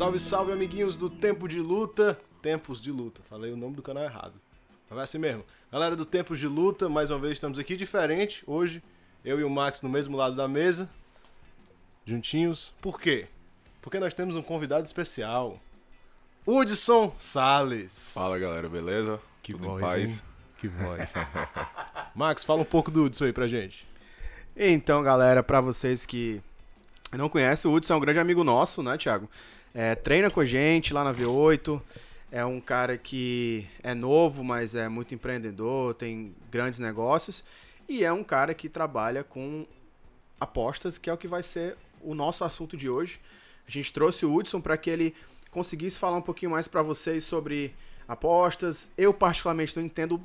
Salve, salve, amiguinhos do Tempo de Luta. Tempos de Luta. Falei o nome do canal errado. Mas vai assim mesmo. Galera do Tempos de Luta, mais uma vez estamos aqui diferente. Hoje, eu e o Max no mesmo lado da mesa. Juntinhos. Por quê? Porque nós temos um convidado especial. Hudson Salles. Fala galera, beleza? Que Tudo em voz, paz? hein? Que voz. Max, fala um pouco do Hudson aí pra gente. Então, galera, pra vocês que não conhecem, o Hudson é um grande amigo nosso, né, Thiago? É, treina com a gente lá na V8. É um cara que é novo, mas é muito empreendedor, tem grandes negócios. E é um cara que trabalha com apostas, que é o que vai ser o nosso assunto de hoje. A gente trouxe o Hudson para que ele conseguisse falar um pouquinho mais para vocês sobre apostas. Eu, particularmente, não entendo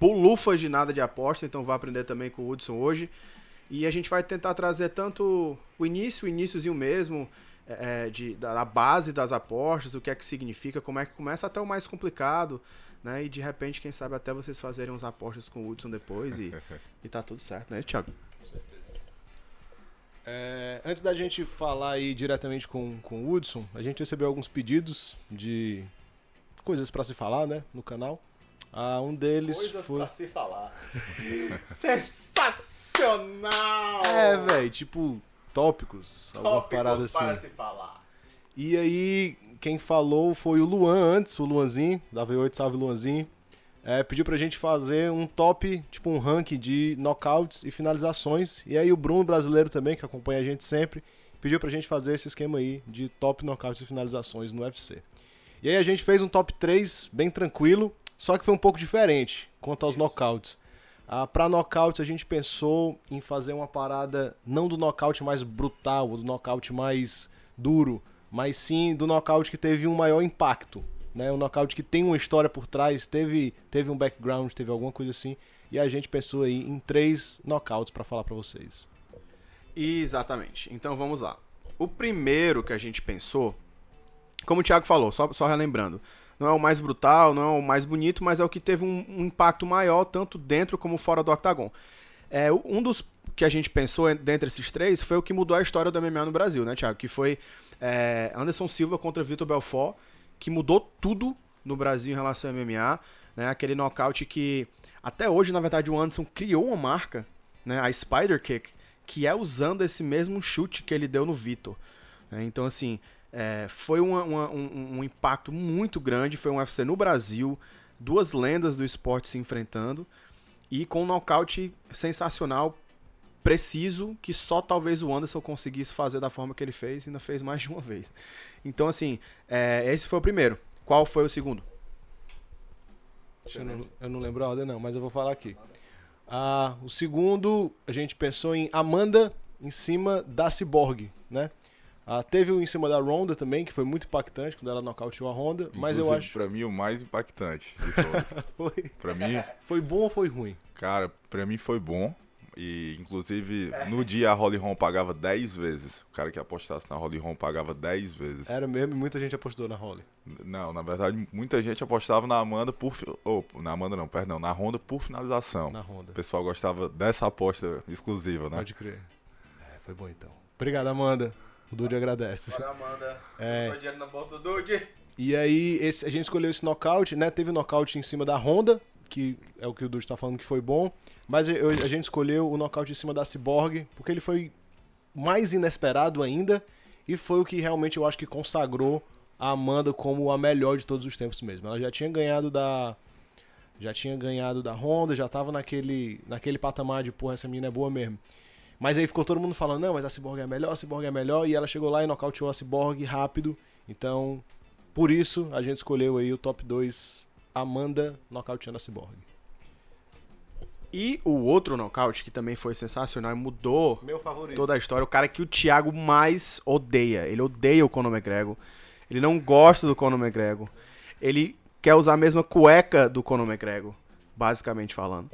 bolufas de nada de aposta, então vou aprender também com o Hudson hoje. E a gente vai tentar trazer tanto o início, o iníciozinho mesmo, é, de, da, da base das apostas, o que é que significa, como é que começa, até o mais complicado, né? E de repente, quem sabe até vocês fazerem uns apostas com o Hudson depois e, e tá tudo certo, né, Thiago? É, antes da gente falar aí diretamente com, com o Hudson, a gente recebeu alguns pedidos de coisas pra se falar, né, no canal. Ah, um deles foi. se falar. Sensacional! É, velho, tipo, tópicos, alguma parada assim. se falar. E aí, quem falou foi o Luan antes, o Luanzinho, da V8, salve Luanzinho. É, pediu pra gente fazer um top, tipo um ranking de knockouts e finalizações. E aí o Bruno brasileiro também, que acompanha a gente sempre, pediu pra gente fazer esse esquema aí de top knockouts e finalizações no UFC. E aí a gente fez um top 3 bem tranquilo, só que foi um pouco diferente quanto aos knockouts. Ah, pra knockouts a gente pensou em fazer uma parada não do nocaute mais brutal, do nocaute mais duro, mas sim do nocaute que teve um maior impacto. Né? Um nocaute que tem uma história por trás, teve, teve um background, teve alguma coisa assim. E a gente pensou aí em três knockouts pra falar pra vocês. Exatamente. Então vamos lá. O primeiro que a gente pensou, como o Thiago falou, só, só relembrando, não é o mais brutal, não é o mais bonito, mas é o que teve um, um impacto maior, tanto dentro como fora do octagon. É, um dos que a gente pensou dentre esses três foi o que mudou a história do MMA no Brasil, né, Thiago? Que foi é, Anderson Silva contra Vitor Belfort, que mudou tudo no Brasil em relação ao MMA, né? Aquele nocaute que até hoje, na verdade, o Anderson criou uma marca, né? A Spider Kick, que é usando esse mesmo chute que ele deu no Vitor. né? Então, assim, é, foi uma- uma- um, um impacto muito grande. Foi um UFC no Brasil, duas lendas do esporte se enfrentando e com um nocaute sensacional, preciso, que só talvez o Anderson conseguisse fazer da forma que ele fez e ainda fez mais de uma vez. Então, assim, é, esse foi o primeiro. Qual foi o segundo? Eu não, eu não lembro a ordem não, mas eu vou falar aqui. Ah, o segundo, a gente pensou em Amanda em cima da Cyborg, né? Ah, teve o em cima da Ronda também, que foi muito impactante quando ela nocauteou a Ronda, mas eu Inclusive, acho Pra mim, o mais impactante de todos. foi, pra mim, foi bom ou foi ruim? cara, pra mim foi bom. E, inclusive, no dia a Holly Holm pagava 10 vezes. O cara que apostasse na Holly Holm pagava 10 vezes. Era mesmo, muita gente apostou na Holly. Não, na verdade, muita gente apostava na Amanda por... fi- Oh, na Amanda não, perdão. Na Honda por finalização. Na Honda. O pessoal gostava dessa aposta exclusiva, né? Pode crer. É, foi bom então. Obrigado, Amanda. O Dude agradece. Amanda. É. dinheiro na bolsa do Dude. E aí, esse- a gente escolheu esse nocaute, né? Teve nocaute em cima da Honda, que é o que o Dude tá falando que foi bom. Mas eu- a gente escolheu o nocaute em cima da Cyborg, porque ele foi mais inesperado ainda. E foi o que realmente eu acho que consagrou a Amanda como a melhor de todos os tempos mesmo. Ela já tinha ganhado da. Já tinha ganhado da Honda, já tava naquele, naquele patamar de, porra, essa menina é boa mesmo. Mas aí ficou todo mundo falando, não, mas a Cyborg é melhor, a Cyborg é melhor, e ela chegou lá e nocauteou a Cyborg rápido. Então, por isso, a gente escolheu aí o top 2, Amanda nocauteando a Cyborg. E o outro nocaute, que também foi sensacional e mudou toda a história, o cara que o Thiago mais odeia. Ele odeia o Conor McGregor. Ele não gosta do Conor McGregor. Ele quer usar a mesma cueca do Conor McGregor, basicamente falando.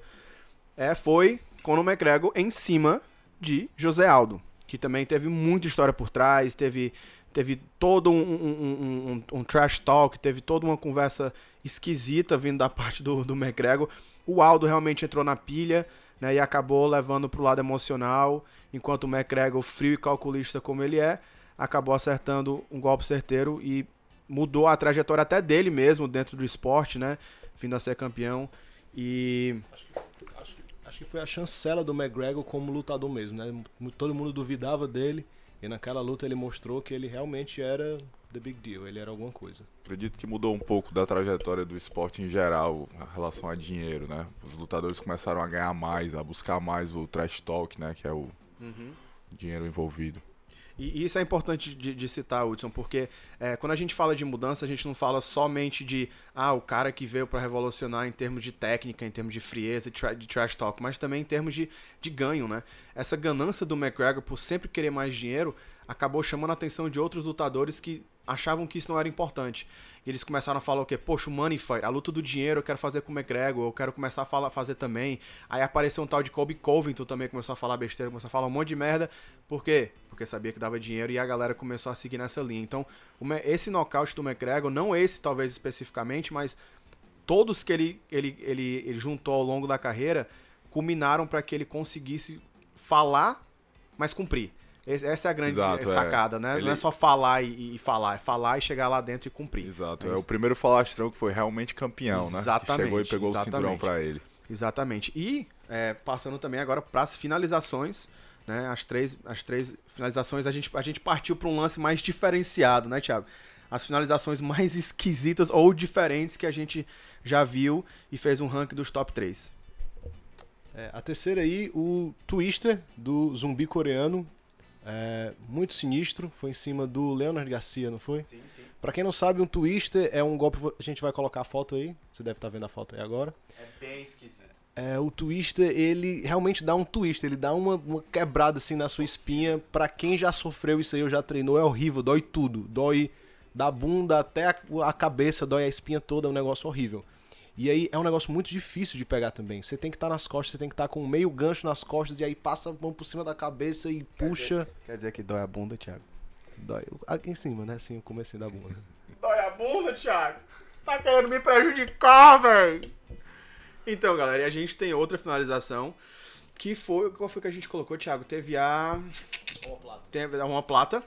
É, foi Conor McGregor em cima de José Aldo, que também teve muita história por trás, teve, teve todo um, um, um- um- trash talk, teve toda uma conversa esquisita vindo da parte do, do McGregor. O Aldo realmente entrou na pilha, né, e acabou levando pro lado emocional, enquanto o McGregor, frio e calculista como ele é, acabou acertando um golpe certeiro e mudou a trajetória até dele mesmo dentro do esporte, né? Vindo a ser campeão. E Acho que, acho, que, acho que foi a chancela do McGregor como lutador mesmo, né? Todo mundo duvidava dele. E naquela luta ele mostrou que ele realmente era the big deal, ele era alguma coisa. Acredito que mudou um pouco da trajetória do esporte em geral, em relação a dinheiro, né? Os lutadores começaram a ganhar mais, a buscar mais o trash talk, né? Que é o dinheiro envolvido. E isso é importante de, de citar, Hudson, porque é, quando a gente fala de mudança, a gente não fala somente de ah, o cara que veio para revolucionar em termos de técnica, em termos de frieza, de, tra de trash talk, mas também em termos de, de ganho, né? Essa ganância do McGregor por sempre querer mais dinheiro acabou chamando a atenção de outros lutadores que achavam que isso não era importante. E eles começaram a falar o quê? Poxa, o money fight, a luta do dinheiro eu quero fazer com o McGregor, eu quero começar a falar, fazer também. Aí apareceu um tal de Kobe Covington também, começou a falar besteira, começou a falar um monte de merda. Por quê? Porque sabia que dava dinheiro e a galera começou a seguir nessa linha. Então, esse nocaute do McGregor, não esse talvez especificamente, mas todos que ele, ele, ele, ele juntou ao longo da carreira culminaram para que ele conseguisse falar, mas cumprir. Esse- Essa é a grande Exato, é. sacada, né? Não Ele- é só falar e, e falar, é falar e chegar lá dentro e cumprir. Exato. É É, o primeiro falastrão que foi realmente campeão, né? Exatamente, Que chegou e pegou o cinturão exatamente. pra ele. Exatamente. E é, passando também agora para as finalizações, né? As três, as três finalizações, a gente, a gente partiu para um lance mais diferenciado, né, Thiago? As finalizações mais esquisitas ou diferentes que a gente já viu e fez um ranking dos top 3. É, a terceira aí, o Twister do zumbi coreano. É, muito sinistro, foi em cima do Leonard Garcia, não foi? Sim, sim. Pra quem não sabe, um Twister é um golpe. A gente vai colocar a foto aí. Você deve estar vendo a foto aí agora. É bem esquisito. É, o Twister, ele realmente dá um twist, ele dá uma, uma quebrada assim na sua espinha. Pra quem já sofreu isso aí ou já treinou, é horrível, dói tudo. Dói da bunda até a, a cabeça, dói a espinha toda, é um negócio horrível. E aí é um negócio muito difícil de pegar também. Você tem que estar nas costas, você tem que estar com meio gancho nas costas e aí passa a mão por cima da cabeça e puxa. Quer dizer que dói a bunda, Thiago? Dói. Aqui em cima, né? Assim, o comecinho da bunda. Dói a bunda, Thiago. Tá querendo me prejudicar, velho. Então, galera, e a gente tem outra finalização. Que foi. Qual foi que a gente colocou, Thiago? Teve a. Teve a plata.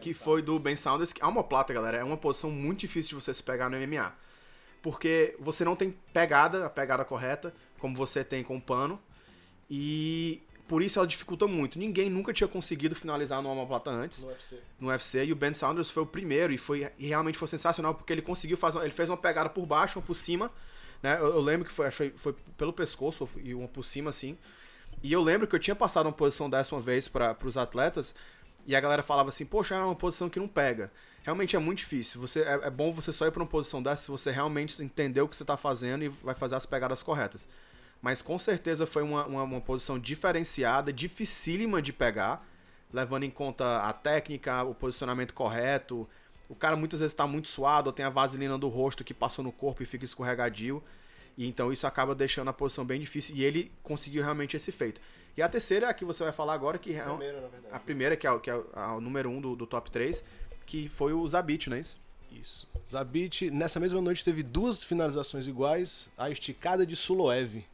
Que foi do Ben Saunders. A omoplata, galera, é uma posição muito difícil de você se pegar no MMA. Porque você não tem pegada, a pegada correta, como você tem com o pano. E por isso ela dificulta muito. Ninguém nunca tinha conseguido finalizar no omoplata antes No UFC. no UFC e o Ben Saunders foi o primeiro e foi e realmente foi sensacional porque ele conseguiu fazer ele fez uma pegada por baixo uma por cima né eu, eu lembro que foi, foi foi pelo pescoço e uma por cima assim e eu lembro que eu tinha passado uma posição dessa uma vez para os atletas e a galera falava assim poxa é uma posição que não pega realmente é muito difícil você é, é bom você só ir para uma posição dessa se você realmente entender o que você está fazendo e vai fazer as pegadas corretas mas com certeza foi uma, uma, uma posição diferenciada dificílima de pegar levando em conta a técnica, o posicionamento correto. O cara muitas vezes está muito suado, tem a vaselina do rosto que passou no corpo e fica escorregadio. E então isso acaba deixando a posição bem difícil. E ele conseguiu realmente esse feito. E a terceira é a que você vai falar agora, que é um- Primeira, na verdade. a primeira, que é, o- que é o, a- o número um do, do top 3, que foi o Zabit, não é isso? Isso. Zabit, nessa mesma noite, teve duas finalizações iguais. A esticada de Suloev.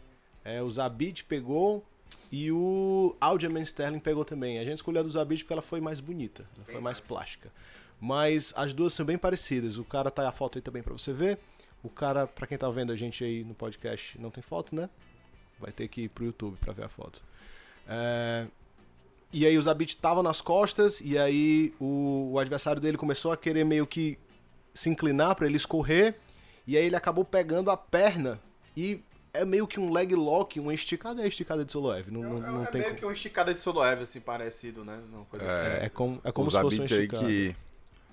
É, o Zabit pegou e o Aljamain Sterling pegou também. A gente escolheu a do Zabit porque ela foi mais bonita. Ela foi mais plástica. Mas as duas são bem parecidas. O cara tá a foto aí também pra você ver. O cara, pra quem tá vendo a gente aí no podcast, não tem foto, né? Vai ter que ir pro YouTube pra ver a foto. É, E aí o Zabit tava nas costas e aí o, o adversário dele começou a querer meio que se inclinar pra ele escorrer e aí ele acabou pegando a perna e é meio que um leg lock, uma esticada é esticada de Soloev, não, não, não é tem meio como. que uma esticada de Soloev, assim, parecido, né? Uma coisa É, é como, é como o se fosse uma Zabit aí esticada. que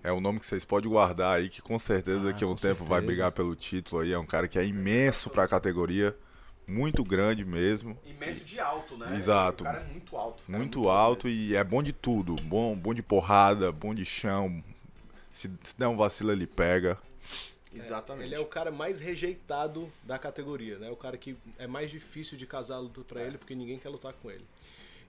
é um nome que vocês podem guardar aí, que com certeza Ah, daqui a um tempo vai certeza. brigar pelo título aí. É um cara que é imenso pra categoria, muito grande mesmo. Imenso de alto, né? Exato. O cara é muito alto. o cara é Muito alto e é bom de tudo. Bom, bom de porrada, bom de chão. Se, se der um vacilo, ele pega. Exatamente. Ele é o cara mais rejeitado da categoria, né? O cara que é mais difícil de casar a luta pra ele, porque ninguém quer lutar com ele.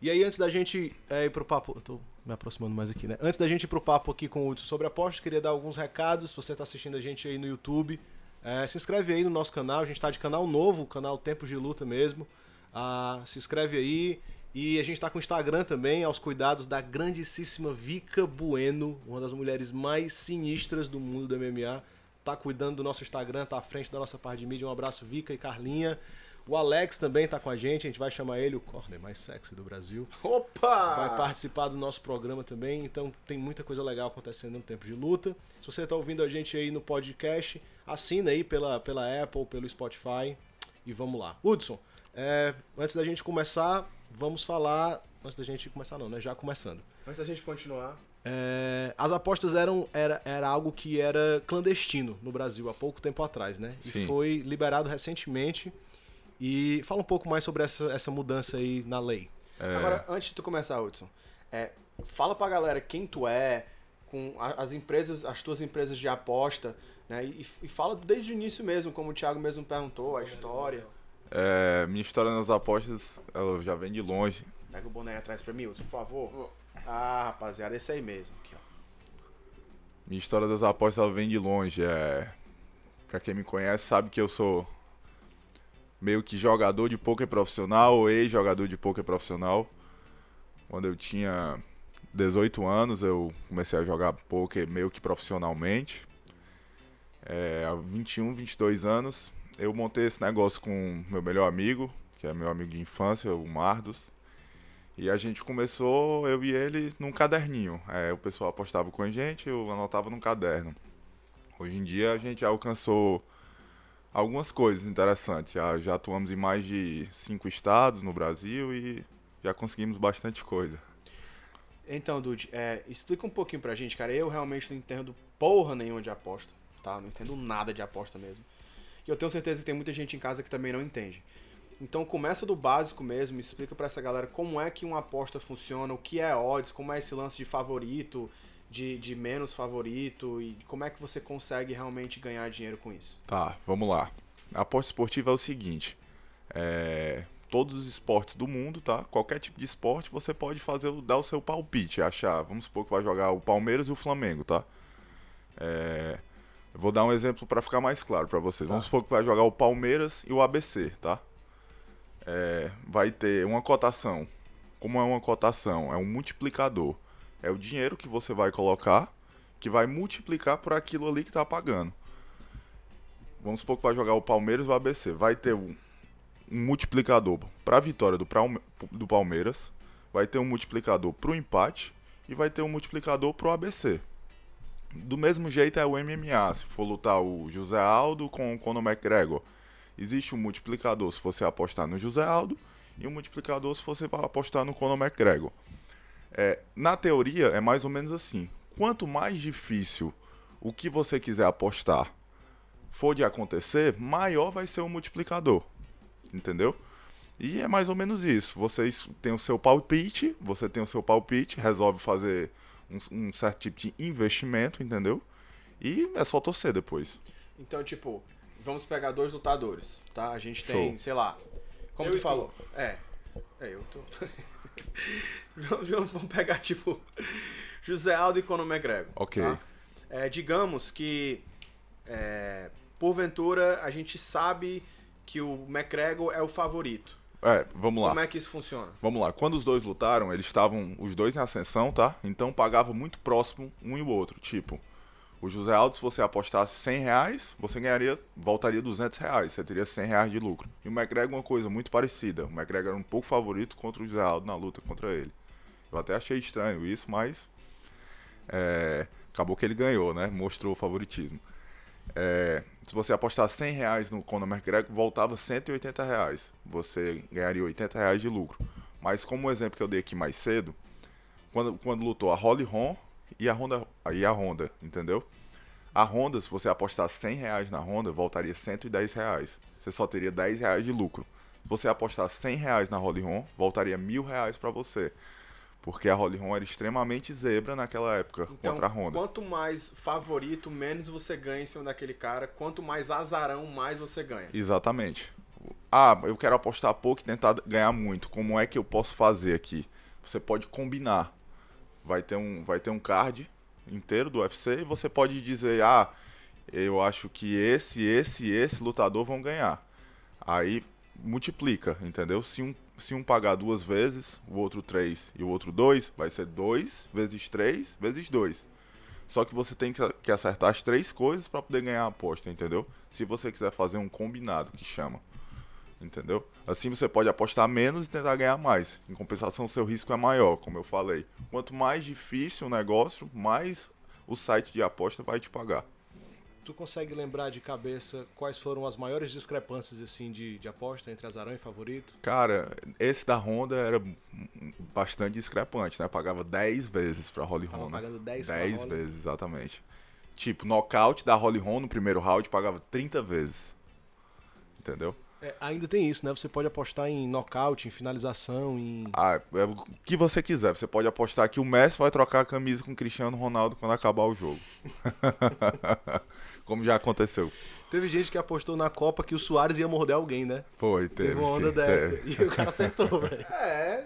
E aí, antes da gente é, ir pro papo. Eu tô me aproximando mais aqui, né? Antes da gente ir pro papo aqui com o Hudson sobre apostas, queria dar alguns recados. Se você tá assistindo a gente aí no YouTube, é, se inscreve aí no nosso canal. A gente tá de canal novo, o canal Tempos de Luta mesmo. Ah, se inscreve aí E a gente tá com o Instagram também, aos cuidados da grandíssima Vika Bueno, uma das mulheres mais sinistras do mundo do MMA. Tá cuidando do nosso Instagram, tá à frente da nossa parte de mídia. Um abraço, Vika e Carlinha. O Alex também tá com a gente, a gente vai chamar ele o corner mais sexy do Brasil. Opa! Vai participar do nosso programa também, então tem muita coisa legal acontecendo no tempo de luta. Se você tá ouvindo a gente aí no podcast, assina aí pela, pela Apple, pelo Spotify e vamos lá. Hudson, é, antes da gente começar, vamos falar. Antes da gente começar, não, né? Já começando. Antes da gente continuar. É, as apostas eram era, era algo que era clandestino no Brasil há pouco tempo atrás, né? E Sim. foi liberado recentemente. E fala um pouco mais sobre essa, essa mudança aí na lei. É, Agora, antes de tu começar, Hudson, é, fala pra galera quem tu é, com a- as empresas, as tuas empresas de aposta, né? E, e fala desde o início mesmo, como o Thiago mesmo perguntou, a história. é, minha história nas apostas, ela já vem de longe. Pega o boné atrás pra mim, por favor. Ah, rapaziada, esse aí mesmo. Aqui, ó. Minha história das apostas ela vem de longe. É... Pra quem me conhece sabe que eu sou meio que jogador de poker profissional ou ex-jogador de poker profissional. Quando eu tinha 18 anos eu comecei a jogar poker meio que profissionalmente. É, há 21, 22 anos eu montei esse negócio com meu melhor amigo, que é meu amigo de infância, o Mardos. E a gente começou, eu e ele, num caderninho. É, o pessoal apostava com a gente, eu anotava num caderno. Hoje em dia a gente alcançou algumas coisas interessantes. Já, já atuamos em mais de cinco estados no Brasil e já conseguimos bastante coisa. Então, Dude, é, explica um pouquinho pra gente, cara. Eu realmente não entendo porra nenhuma de aposta, tá? Não entendo nada de aposta mesmo. E eu tenho certeza que tem muita gente em casa que também não entende. Então começa do básico mesmo, explica pra essa galera como é que uma aposta funciona, o que é odds, como é esse lance de favorito, de, de menos favorito e como é que você consegue realmente ganhar dinheiro com isso. Tá, vamos lá. A aposta esportiva é o seguinte: é, todos os esportes do mundo, tá? Qualquer tipo de esporte, você pode fazer, dar o seu palpite, achar. Vamos supor que vai jogar o Palmeiras e o Flamengo, tá? É, eu vou dar um exemplo para ficar mais claro para vocês. Vamos supor que vai jogar o Palmeiras e o ABC, tá? É, vai ter uma cotação. Como é uma cotação? É um multiplicador. É o dinheiro que você vai colocar que vai multiplicar por aquilo ali que tá pagando. Vamos supor que vai jogar o Palmeiras e o ABC. Vai ter um, um multiplicador para a vitória do, do Palmeiras, vai ter um multiplicador para o empate e vai ter um multiplicador para o ABC. Do mesmo jeito é o MMA. Se for lutar o José Aldo com o Conor McGregor, existe um multiplicador se você apostar no José Aldo e um multiplicador se você apostar no Conor McGregor. É, na teoria é mais ou menos assim. Quanto mais difícil o que você quiser apostar for de acontecer, maior vai ser o multiplicador. Entendeu? E é mais ou menos isso. Vocês têm o seu palpite, você tem o seu palpite, resolve fazer um, um certo tipo de investimento, entendeu? E é só torcer depois. Então, tipo, vamos pegar dois lutadores, tá? A gente tem, Show. sei lá, como Eu tu e tu. falou. É. É, eu tô. vamos, vamos- vamos pegar, tipo, José Aldo e Conor McGregor. Ok. tá? É, digamos que, é, porventura, a gente sabe que o McGregor é o favorito. É, vamos lá. Como é que isso funciona? Vamos lá, quando os dois lutaram, eles estavam os dois em ascensão, tá? Então pagava muito próximo um e o outro. Tipo, o José Aldo, se você apostasse 100 reais, você ganharia, voltaria 200 reais. Você teria 100 reais de lucro. E o McGregor, uma coisa muito parecida. O McGregor era um pouco favorito contra o José Aldo na luta contra ele. Eu até achei estranho isso, mas é, acabou que ele ganhou, né? Mostrou o favoritismo. É, se você apostar 100 reais no Conor McGregor, voltava 180 reais. Você ganharia 80 reais de lucro. Mas como o exemplo que eu dei aqui mais cedo, quando, quando lutou a Holly Holm e a Honda, e a Honda, entendeu? A Honda, se você apostar 100 reais na Honda, voltaria 110 reais. Você só teria 10 reais de lucro. Se você apostar 100 reais na Holly Holm, voltaria mil reais para você. Porque a Holly Holm era extremamente zebra naquela época Então, contra a Honda. quanto mais favorito, menos você ganha em cima daquele cara. Quanto mais azarão, mais você ganha. Exatamente. Ah, eu quero apostar pouco e tentar ganhar muito. Como é que eu posso fazer aqui? Você pode combinar. Vai ter um, vai ter um card inteiro do UFC e você pode dizer, ah, eu acho que esse, esse e esse lutador vão ganhar. Aí multiplica, entendeu? Se um, se um pagar duas vezes, o outro três e o outro dois, vai ser dois vezes três vezes dois. Só que você tem que, acertar as três coisas para poder ganhar a aposta, entendeu? Se você quiser fazer um combinado, que chama. Entendeu? Assim você pode apostar menos e tentar ganhar mais. Em compensação, seu risco é maior, como eu falei. Quanto mais difícil o negócio, mais o site de aposta vai te pagar. Tu consegue lembrar de cabeça quais foram as maiores discrepâncias assim de, de aposta entre Azarão e Favorito? Cara, esse da Honda era bastante discrepante, né? Pagava 10 vezes pra Holly Honda. pagando 10 10 pra Holly. vezes, exatamente. Tipo, nocaute da Holly Holm no primeiro round pagava 30 vezes. Entendeu? É, ainda tem isso, né? Você pode apostar em nocaute, em finalização, em. Ah, é o que você quiser. Você pode apostar que o Messi vai trocar a camisa com o Cristiano Ronaldo quando acabar o jogo. Como já aconteceu. Teve gente que apostou na Copa que o Soares ia morder alguém, né? Foi, teve. Teve uma onda sim, dessa. teve. E o cara acertou, velho. É,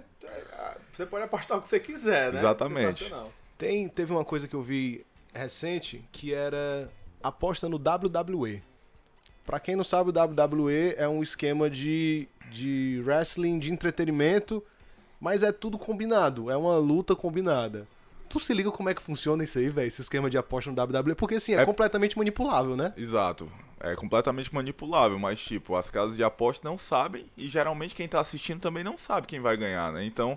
você pode apostar o que você quiser, né? Exatamente. Sensacional. Tem, teve uma coisa que eu vi recente que era aposta no WWE. Pra quem não sabe, o WWE é um esquema de, de wrestling de entretenimento, mas é tudo combinado, é uma luta combinada. Tu se liga como é que funciona isso aí, velho? Esse esquema de aposta no WWE? Porque assim, é, É- completamente manipulável, né? Exato. É completamente manipulável, mas tipo, as casas de aposta não sabem e geralmente quem tá assistindo também não sabe quem vai ganhar, né? Então,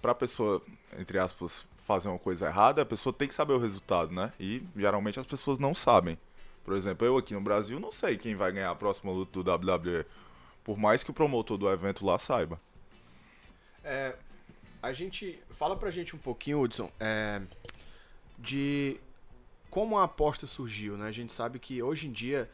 pra pessoa, entre aspas, fazer uma coisa errada, a pessoa tem que saber o resultado, né? E geralmente as pessoas não sabem. Por exemplo, eu aqui no Brasil não sei quem vai ganhar a próxima luta do WWE, por mais que o promotor do evento lá saiba. É, a gente. Fala pra gente um pouquinho, Hudson, é, de como a aposta surgiu, né? A gente sabe que hoje em dia,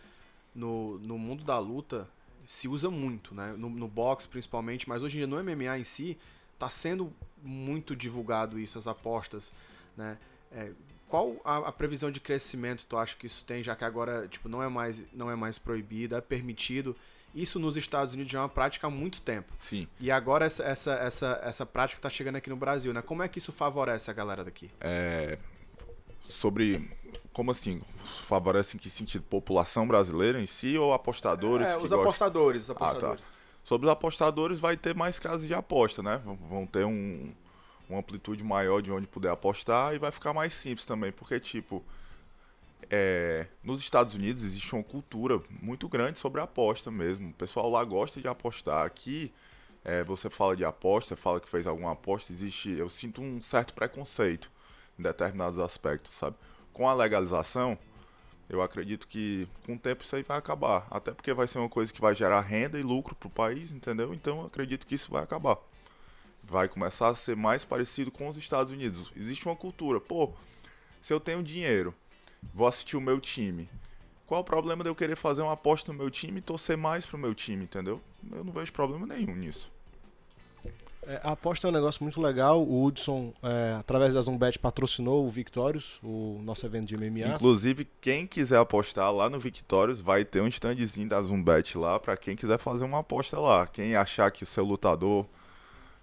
no, no mundo da luta, se usa muito, né? No, no boxe principalmente, mas hoje em dia no MMA em si, tá sendo muito divulgado isso, as apostas, né? É, qual a, a previsão de crescimento tu acha que isso tem, já que agora tipo, não, é mais, não é mais proibido, é permitido? Isso nos Estados Unidos já é uma prática há muito tempo. Sim. E agora essa, essa, essa, essa prática tá chegando aqui no Brasil, né? Como é que isso favorece a galera daqui? É, sobre. Como assim? Favorece em que sentido? População brasileira em si ou apostadores É, que os gostam? apostadores, os Ah, tá. apostadores. Sobre os apostadores, vai ter mais casas de aposta, né? Vão ter um, uma amplitude maior de onde puder apostar e vai ficar mais simples também, porque, tipo, é, nos Estados Unidos existe uma cultura muito grande sobre aposta mesmo. O pessoal lá gosta de apostar. Aqui, é, você fala de aposta, fala que fez alguma aposta, existe. Eu sinto um certo preconceito em determinados aspectos, sabe? Com a legalização, eu acredito que com o tempo isso aí vai acabar. Até porque vai ser uma coisa que vai gerar renda e lucro pro país, entendeu? Então eu acredito que isso vai acabar. Vai começar a ser mais parecido com os Estados Unidos. Existe uma cultura. Pô, se eu tenho dinheiro, vou assistir o meu time. Qual o problema de eu querer fazer uma aposta no meu time e torcer mais pro meu time, entendeu? Eu não vejo problema nenhum nisso. É, a aposta é um negócio muito legal. O Hudson, é, através da Zumbet, patrocinou o Victorious, o nosso evento de MMA. Inclusive, quem quiser apostar lá no Victorious, vai ter um standzinho da Zumbet lá pra quem quiser fazer uma aposta lá. Quem achar que o seu lutador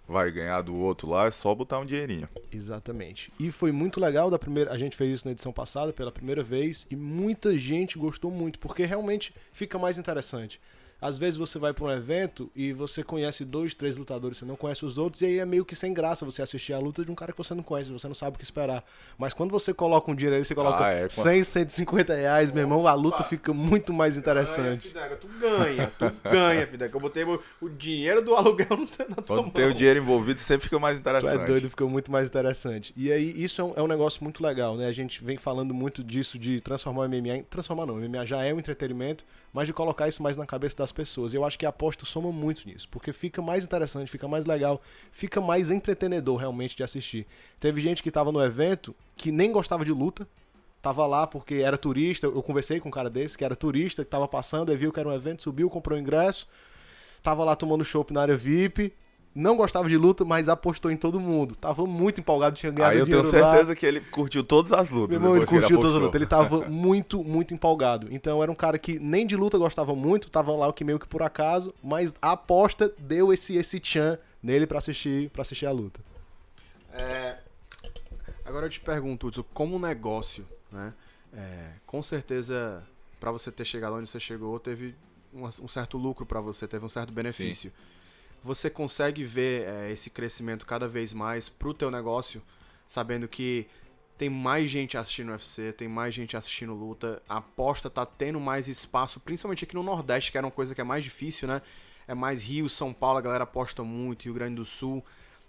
vai ganhar do outro lá, é só botar um dinheirinho. Exatamente. E foi muito legal da primeira. A gente fez isso na edição passada pela primeira vez e muita gente gostou muito, porque realmente fica mais interessante. Às vezes você vai para um evento e você conhece dois, três lutadores, você não conhece os outros, e aí é meio que sem graça você assistir a luta de um cara que você não conhece, você não sabe o que esperar. Mas quando você coloca um dinheiro aí, você coloca Ah, é, 100, 150 reais, meu irmão, a luta fica muito mais interessante. Ganha, Fidega, tu ganha, tu ganha, Fidega. Eu botei o, dinheiro do aluguel na tua Quando mão. tem o dinheiro envolvido, sempre fica mais Tu interessante. é doido, ficou muito mais interessante. E aí, isso é um, é um negócio muito legal, né? A gente vem falando muito disso de transformar o MMA em. Transformar não, o MMA já é um entretenimento, mas de colocar isso mais na cabeça das pessoas. E eu acho que a aposta soma muito nisso, porque fica mais interessante, fica mais legal, fica mais entretenedor realmente de assistir. Teve gente que tava no evento que nem gostava de luta, tava lá porque era turista. Eu conversei com um cara desse que era turista, que tava passando, aí viu que era um evento, subiu, comprou o ingresso, tava lá tomando chopp na área VIP. Não gostava de luta, mas apostou em todo mundo. Tava muito empolgado, tinha ganhado Aí eu tenho dinheiro lá. certeza que ele curtiu todas as lutas. Meu irmão, ele curtiu todas as lutas. Ele tava muito, muito empolgado. Então era um cara que nem de luta gostava muito, tava lá o que meio que por acaso, mas a aposta deu esse esse tchan nele pra assistir, para assistir a luta. É, agora eu te pergunto, Hudson, como negócio, né? É, com certeza, pra você ter chegado onde você chegou, teve um, um certo lucro pra você, teve um certo benefício. Você consegue ver é, esse crescimento cada vez mais pro teu negócio, sabendo que tem mais gente assistindo UFC, tem mais gente assistindo luta, a aposta tá tendo mais espaço, principalmente aqui no Nordeste, que era uma coisa que é mais difícil, né? É mais Rio, São Paulo, a galera aposta muito, Rio Grande do Sul.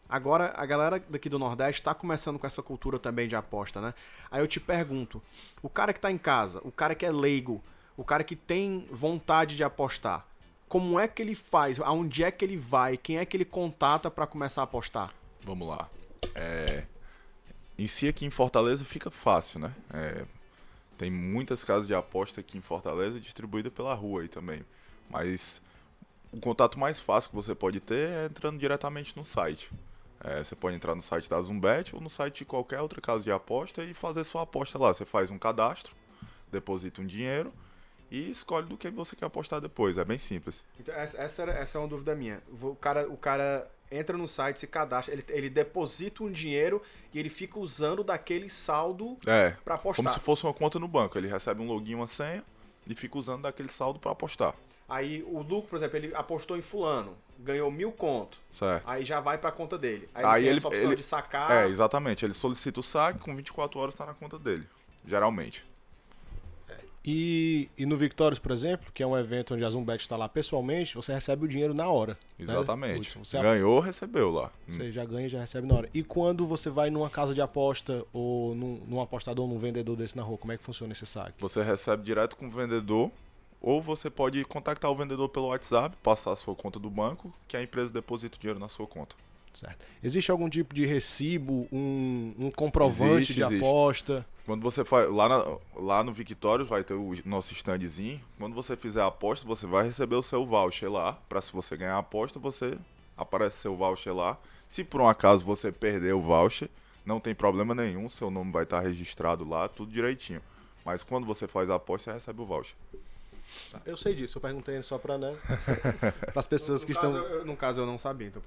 Agora, a galera daqui do Nordeste está começando com essa cultura também de aposta, né? Aí eu te pergunto, o cara que tá em casa, o cara que é leigo, o cara que tem vontade de apostar, como é que ele faz? Aonde é que ele vai? Quem é que ele contata para começar a apostar? Vamos lá. É... Em si aqui em Fortaleza fica fácil, né? É... Tem muitas casas de aposta aqui em Fortaleza distribuídas pela rua aí também. Mas o contato mais fácil que você pode ter é entrando diretamente no site. É, você pode entrar no site da Zumbet ou no site de qualquer outra casa de aposta e fazer sua aposta lá. Você faz um cadastro, deposita um dinheiro e escolhe do que você quer apostar depois. É bem simples. Então, essa, essa, essa é uma dúvida minha. O cara, o cara entra no site, se cadastra, ele, ele deposita um dinheiro e ele fica usando daquele saldo É, para apostar. como se fosse uma conta no banco. Ele recebe um login, uma senha e fica usando daquele saldo para apostar. Aí o lucro, por exemplo, ele apostou em fulano, ganhou mil conto. Certo? Aí já vai pra conta dele. Aí, Aí ele tem ele- essa opção ele- de sacar. É, exatamente. Ele solicita o saque, com 24 horas está na conta dele. Geralmente. E, e no Victórios, por exemplo, que é um evento onde a Zumbet está lá pessoalmente, você recebe o dinheiro na hora. né? Exatamente. Hudson? Você, Ganhou, recebeu lá. Hum. você já ganha e já recebe na hora. E quando você vai numa casa de aposta ou num, num apostador, num vendedor desse na rua, como é que funciona esse saque? Você recebe direto com o vendedor, ou você pode contactar o vendedor pelo WhatsApp, passar a sua conta do banco, que a empresa deposita o dinheiro na sua conta. Certo. Existe algum tipo de recibo, um, um comprovante Existe, de existe. aposta? Quando você faz. Lá, na- lá no Victórios vai ter o nosso standzinho. Quando você fizer a aposta, você vai receber o seu voucher lá. Pra se você ganhar a aposta, você aparece seu voucher lá. Se por um acaso você perder o voucher, não tem problema nenhum. Seu nome vai estar registrado lá, tudo direitinho. Mas quando você faz a aposta, você recebe o voucher. Eu sei disso, eu perguntei só para né, as pessoas que no, estão. caso, eu, no caso eu não sabia, então.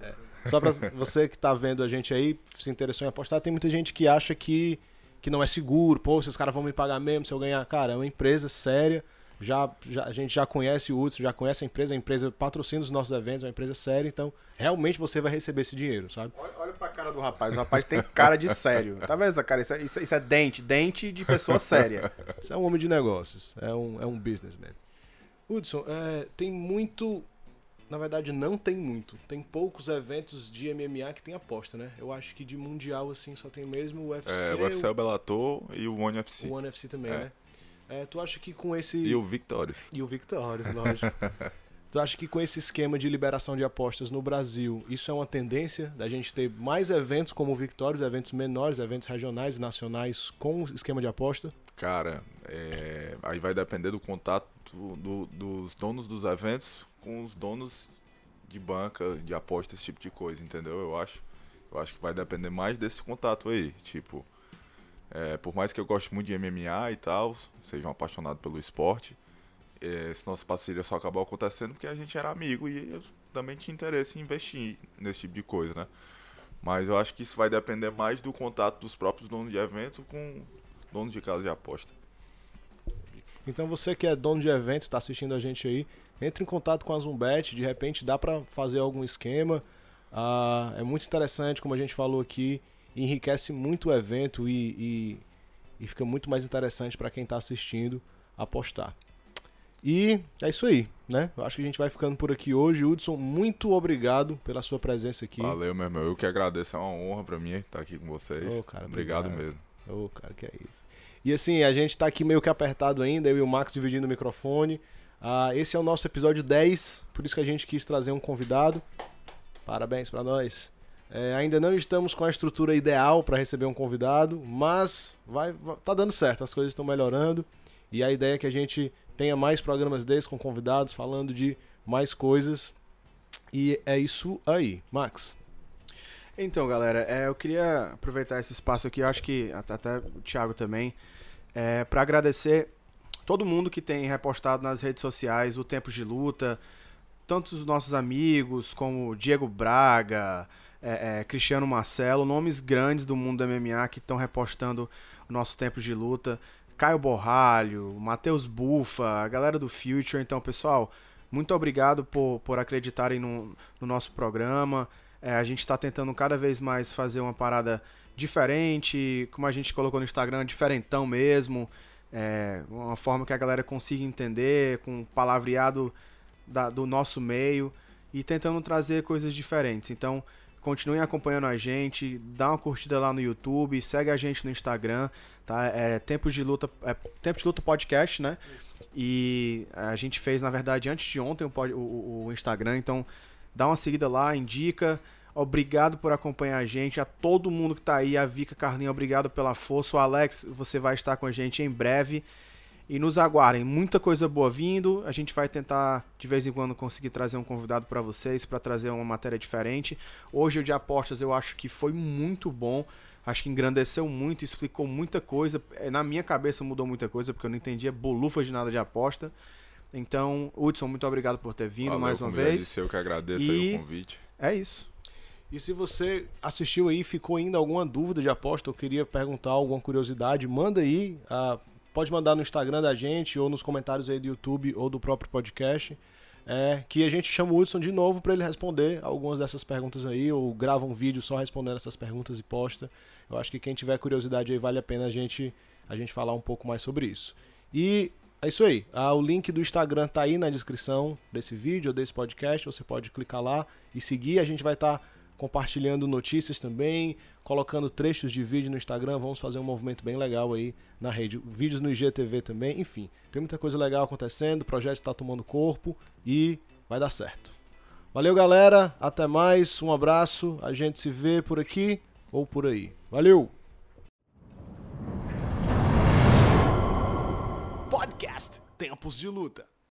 Só pra você que tá vendo a gente aí, se interessou em apostar, tem muita gente que acha que, que não é seguro, pô, esses caras vão me pagar mesmo se eu ganhar. Cara, é uma empresa séria. Já, já- a gente já conhece o Hudson, já conhece a empresa, a empresa patrocina os nossos eventos, é uma empresa séria, então realmente você vai receber esse dinheiro, sabe? Olha, olha pra cara do rapaz, o rapaz tem cara de sério. Tá vendo essa cara? Isso é, isso é- isso é dente, dente de pessoa séria. Você é um homem de negócios, é um, é um businessman. Hudson, é, tem muito. Na verdade, não tem muito. Tem poucos eventos de MMA que tem aposta, né? Eu acho que de mundial, assim, só tem mesmo o UFC, É, o UFC, o Bellator e o One UFC. o One FC também, É. né? É, tu acha que com esse. E o Victorious. E o Victorious, lógico. tu acha que com esse esquema de liberação de apostas no Brasil, isso é uma tendência da gente ter mais eventos como o Victorious, eventos menores, eventos regionais e nacionais com esquema de aposta? Cara, é, aí vai depender do contato do- dos donos dos eventos com os donos de banca, de aposta, esse tipo de coisa, entendeu? Eu acho. Eu acho que vai depender mais desse contato aí. Tipo, é, por mais que eu goste muito de MMA e tal, seja um apaixonado pelo esporte, é, essa nossa parceria só acabou acontecendo porque a gente era amigo e eu também tinha interesse em investir nesse tipo de coisa, né? Mas eu acho que isso vai depender mais do contato dos próprios donos de evento com donos de casa de aposta. Então você que é dono de evento, está assistindo a gente aí, entre em contato com a Zumbet, de repente dá para fazer algum esquema. Ah, é muito interessante, como a gente falou aqui, enriquece muito o evento e, e, e fica muito mais interessante para quem está assistindo apostar. E é isso aí, né? Eu acho que a gente vai ficando por aqui hoje. Hudson, muito obrigado pela sua presença aqui. Valeu, meu irmão. Eu que agradeço. É uma honra pra mim estar aqui com vocês. Ô, cara, obrigado, obrigado. mesmo. Ô, cara, que é isso. E assim, a gente tá aqui meio que apertado ainda, eu e o Max dividindo o microfone. Ah, esse é o nosso episódio 10, por isso que a gente quis trazer um convidado. Parabéns pra nós. É, ainda não estamos com a estrutura ideal para receber um convidado, mas vai, vai- tá dando certo, as coisas estão melhorando. E a ideia é que a gente tenha mais programas desses com convidados, falando de mais coisas. E é isso aí. Max. Então, galera, é, eu queria aproveitar esse espaço aqui, acho que até, até o Thiago também, é, para agradecer todo mundo que tem repostado nas redes sociais o Tempos de Luta, tanto os nossos amigos como Diego Braga, é, é, Cristiano Marcelo, nomes grandes do mundo do MMA que estão repostando o nosso Tempos de Luta, Caio Borralho, Matheus Bufa, a galera do Future. Então, pessoal, Muito obrigado por, por acreditarem no, no nosso programa. É, a gente está tentando cada vez mais fazer uma parada diferente, como a gente colocou no Instagram, diferentão mesmo. É, uma forma que a galera consiga entender, com palavreado da, do nosso meio e tentando trazer coisas diferentes. Então, continuem acompanhando a gente, dá uma curtida lá no YouTube, segue a gente no Instagram, tá? É Tempos de Luta, é Tempo de Luta Podcast, né? Isso. E a gente fez, na verdade, antes de ontem o, o, o Instagram, então dá uma seguida lá, indica. Obrigado por acompanhar a gente, a todo mundo que tá aí, a Vika Carlinha, obrigado pela força. O Alex, você vai estar com a gente em breve. E nos aguardem, muita coisa boa vindo. A gente vai tentar de vez em quando conseguir trazer um convidado para vocês, para trazer uma matéria diferente. Hoje o de apostas eu acho que foi muito bom. Acho que engrandeceu muito, explicou muita coisa. É, na minha cabeça mudou muita coisa, porque eu não entendia bolufas de nada de aposta. Então, Hudson, muito obrigado por ter vindo Valeu, mais uma vez. Eu que agradeço e... o convite. É isso. E se você assistiu aí ficou ainda alguma dúvida de aposta ou queria perguntar alguma curiosidade, manda aí. Uh, pode mandar no Instagram da gente ou nos comentários aí do YouTube ou do próprio podcast. É, que a gente chama o Hudson de novo para ele responder algumas dessas perguntas aí, ou grava um vídeo só respondendo essas perguntas e posta. Eu acho que quem tiver curiosidade aí vale a pena a gente, a gente falar um pouco mais sobre isso. E é isso aí. Ah, o link do Instagram tá aí na descrição desse vídeo ou desse podcast. Você pode clicar lá e seguir. A gente vai estar tá compartilhando notícias também, colocando trechos de vídeo no Instagram. Vamos fazer um movimento bem legal aí na rede. Vídeos no IGTV também. Enfim, tem muita coisa legal acontecendo. O projeto está tomando corpo e vai dar certo. Valeu, galera. Até mais. Um abraço. A gente se vê por aqui ou por aí. Valeu! Podcast Tempos de Luta.